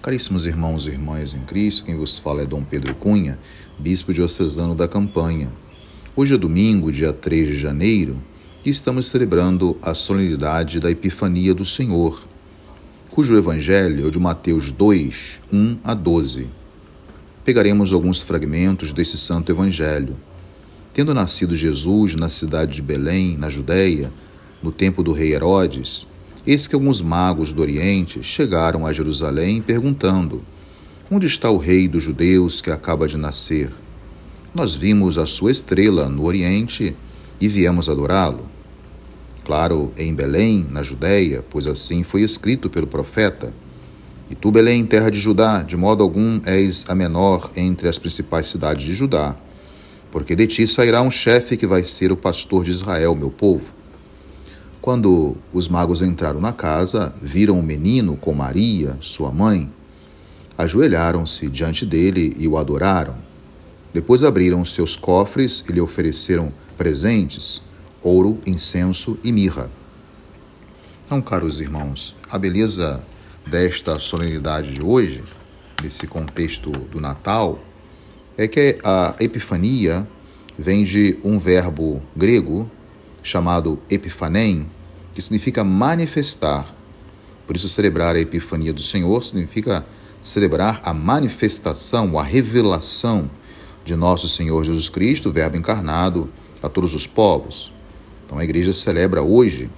Caríssimos irmãos e irmãs em Cristo, quem vos fala é Dom Pedro Cunha, bispo diocesano da Campanha. Hoje é domingo, dia 3 de janeiro, e estamos celebrando a solenidade da Epifania do Senhor, cujo evangelho é o de Mateus 2, 1 a 12. Pegaremos alguns fragmentos desse santo evangelho. Tendo nascido Jesus na cidade de Belém, na Judéia, no tempo do rei Herodes, Eis que alguns magos do Oriente chegaram a Jerusalém perguntando: Onde está o rei dos judeus que acaba de nascer? Nós vimos a sua estrela no Oriente e viemos adorá-lo. Claro, em Belém, na Judéia, pois assim foi escrito pelo profeta. E tu, Belém, terra de Judá, de modo algum és a menor entre as principais cidades de Judá, porque de ti sairá um chefe que vai ser o pastor de Israel, meu povo. Quando os magos entraram na casa, viram o menino com Maria, sua mãe. Ajoelharam-se diante dele e o adoraram. Depois abriram seus cofres e lhe ofereceram presentes: ouro, incenso e mirra. Então, caros irmãos, a beleza desta solenidade de hoje, nesse contexto do Natal, é que a Epifania vem de um verbo grego chamado epifanem, que significa manifestar. Por isso, celebrar a Epifania do Senhor significa celebrar a manifestação, a revelação de nosso Senhor Jesus Cristo, Verbo encarnado, a todos os povos. Então, a igreja celebra hoje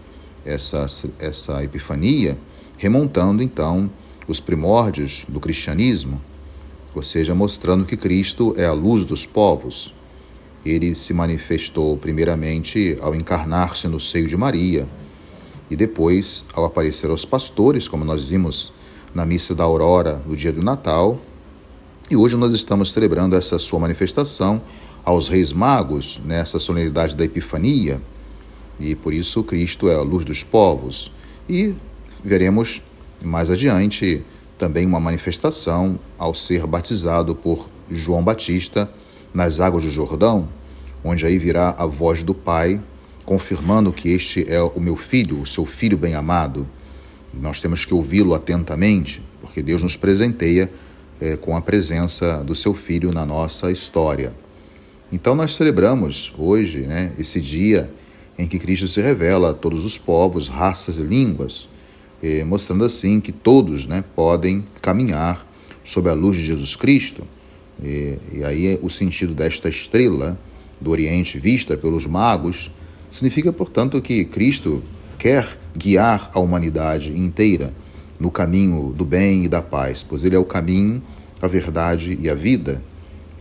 essa, essa Epifania, remontando então os primórdios do cristianismo, ou seja, mostrando que Cristo é a luz dos povos ele se manifestou primeiramente ao encarnar-se no seio de Maria e depois ao aparecer aos pastores, como nós vimos na missa da aurora no dia do Natal. E hoje nós estamos celebrando essa sua manifestação aos reis magos nessa solenidade da Epifania. E por isso Cristo é a luz dos povos. E veremos mais adiante também uma manifestação ao ser batizado por João Batista nas águas do Jordão, onde aí virá a voz do Pai, confirmando que este é o meu filho, o seu filho bem-amado. Nós temos que ouvi-lo atentamente, porque Deus nos presenteia é, com a presença do seu filho na nossa história. Então nós celebramos hoje né, esse dia em que Cristo se revela a todos os povos, raças e línguas, eh, mostrando assim que todos né, podem caminhar sob a luz de Jesus Cristo e, e aí o sentido desta estrela do Oriente vista pelos magos significa, portanto, que Cristo quer guiar a humanidade inteira no caminho do bem e da paz, pois ele é o caminho, a verdade e a vida.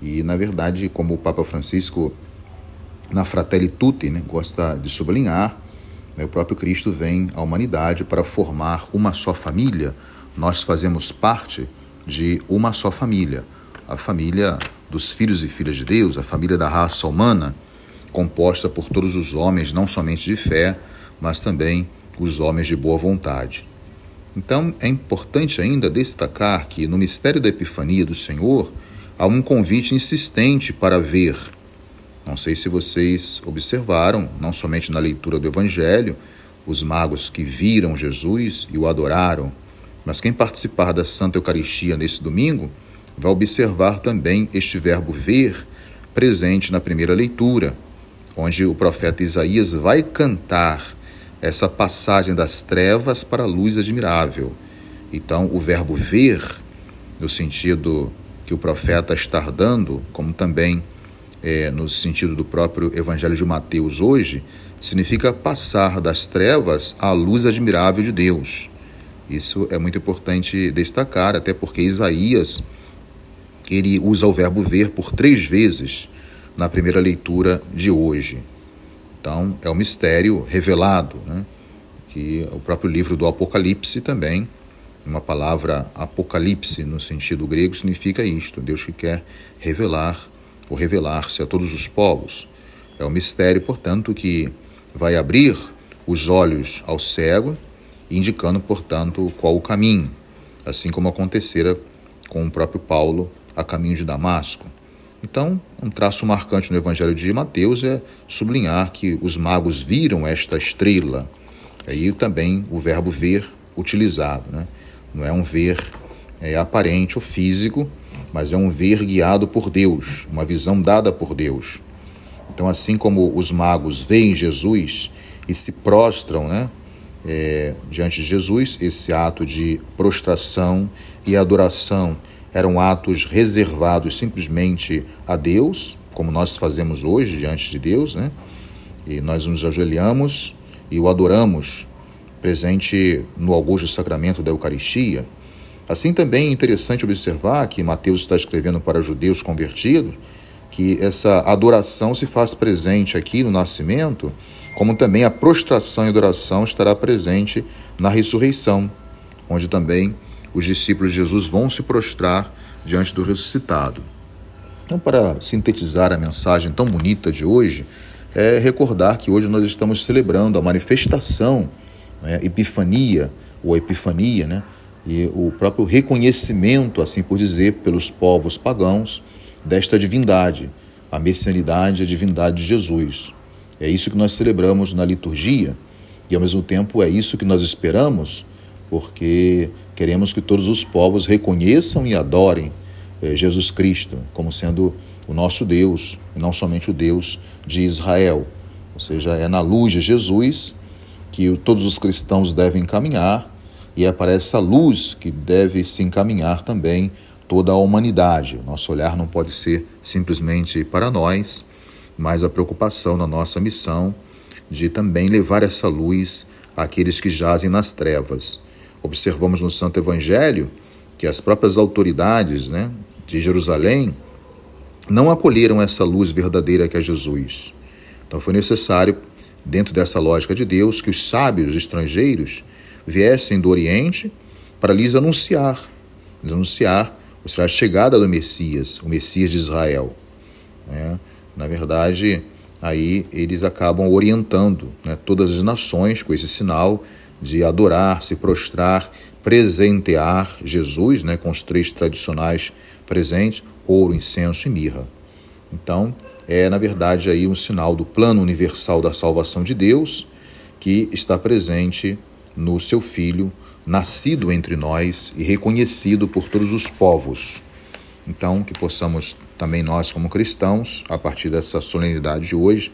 E, na verdade, como o Papa Francisco, na Fratelli Tutti, né, gosta de sublinhar, né, o próprio Cristo vem à humanidade para formar uma só família. Nós fazemos parte de uma só família a família dos filhos e filhas de Deus, a família da raça humana, composta por todos os homens, não somente de fé, mas também os homens de boa vontade. Então, é importante ainda destacar que no mistério da Epifania do Senhor há um convite insistente para ver. Não sei se vocês observaram, não somente na leitura do Evangelho, os magos que viram Jesus e o adoraram, mas quem participar da Santa Eucaristia nesse domingo vai observar também este verbo ver presente na primeira leitura, onde o profeta Isaías vai cantar essa passagem das trevas para a luz admirável. Então, o verbo ver, no sentido que o profeta está dando, como também é, no sentido do próprio Evangelho de Mateus hoje, significa passar das trevas à luz admirável de Deus. Isso é muito importante destacar, até porque Isaías ele usa o verbo ver por três vezes na primeira leitura de hoje. Então, é um mistério revelado, né? que o próprio livro do Apocalipse também, uma palavra apocalipse no sentido grego significa isto, Deus que quer revelar ou revelar-se a todos os povos. É um mistério, portanto, que vai abrir os olhos ao cego, indicando, portanto, qual o caminho, assim como acontecera com o próprio Paulo a caminho de Damasco. Então, um traço marcante no Evangelho de Mateus é sublinhar que os magos viram esta estrela. Aí também o verbo ver utilizado, né? Não é um ver é aparente ou físico, mas é um ver guiado por Deus, uma visão dada por Deus. Então, assim como os magos veem Jesus e se prostram né, é, diante de Jesus, esse ato de prostração e adoração eram atos reservados simplesmente a Deus, como nós fazemos hoje diante de Deus, né? E nós nos ajoelhamos e o adoramos presente no augusto sacramento da Eucaristia. Assim também é interessante observar que Mateus está escrevendo para judeus convertidos que essa adoração se faz presente aqui no nascimento, como também a prostração e adoração estará presente na ressurreição, onde também os discípulos de Jesus vão se prostrar diante do ressuscitado. Então, para sintetizar a mensagem tão bonita de hoje, é recordar que hoje nós estamos celebrando a manifestação, né, epifania, ou epifania, né, e o próprio reconhecimento, assim por dizer, pelos povos pagãos desta divindade, a messianidade a divindade de Jesus. É isso que nós celebramos na liturgia e, ao mesmo tempo, é isso que nós esperamos, porque queremos que todos os povos reconheçam e adorem eh, Jesus Cristo como sendo o nosso Deus, e não somente o Deus de Israel. Ou seja, é na luz de Jesus que todos os cristãos devem caminhar e é para essa luz que deve se encaminhar também toda a humanidade. Nosso olhar não pode ser simplesmente para nós, mas a preocupação na nossa missão de também levar essa luz àqueles que jazem nas trevas. Observamos no Santo Evangelho que as próprias autoridades né, de Jerusalém não acolheram essa luz verdadeira que é Jesus. Então foi necessário, dentro dessa lógica de Deus, que os sábios estrangeiros viessem do Oriente para lhes anunciar, lhes anunciar ou seja, a chegada do Messias, o Messias de Israel. Né? Na verdade, aí eles acabam orientando né, todas as nações com esse sinal de adorar, se prostrar, presentear Jesus, né, com os três tradicionais presentes, ouro, incenso e mirra. Então, é na verdade aí um sinal do plano universal da salvação de Deus que está presente no seu Filho, nascido entre nós e reconhecido por todos os povos. Então, que possamos também nós, como cristãos, a partir dessa solenidade de hoje,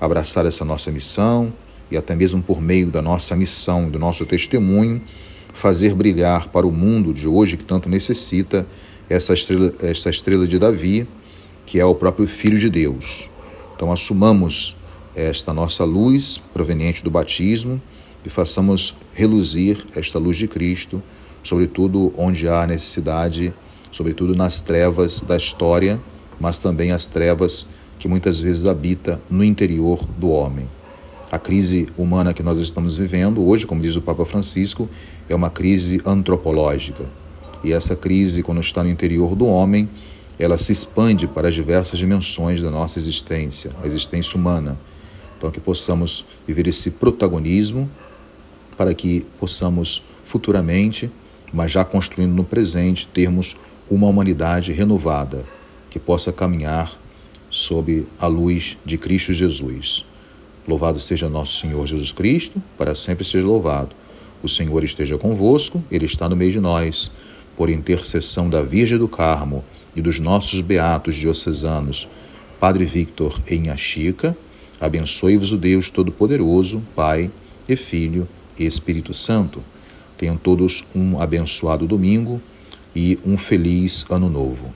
abraçar essa nossa missão e até mesmo por meio da nossa missão, do nosso testemunho, fazer brilhar para o mundo de hoje que tanto necessita essa estrela, essa estrela de Davi, que é o próprio Filho de Deus. Então, assumamos esta nossa luz proveniente do batismo e façamos reluzir esta luz de Cristo, sobretudo onde há necessidade, sobretudo nas trevas da história, mas também as trevas que muitas vezes habita no interior do homem. A crise humana que nós estamos vivendo hoje, como diz o Papa Francisco, é uma crise antropológica. E essa crise, quando está no interior do homem, ela se expande para as diversas dimensões da nossa existência, a existência humana. Então, que possamos viver esse protagonismo para que possamos futuramente, mas já construindo no presente, termos uma humanidade renovada que possa caminhar sob a luz de Cristo Jesus. Louvado seja nosso Senhor Jesus Cristo, para sempre seja louvado. O Senhor esteja convosco, Ele está no meio de nós. Por intercessão da Virgem do Carmo e dos nossos beatos diocesanos, Padre Victor em Achica, abençoe-vos o Deus Todo-Poderoso, Pai e Filho e Espírito Santo. Tenham todos um abençoado domingo e um feliz ano novo.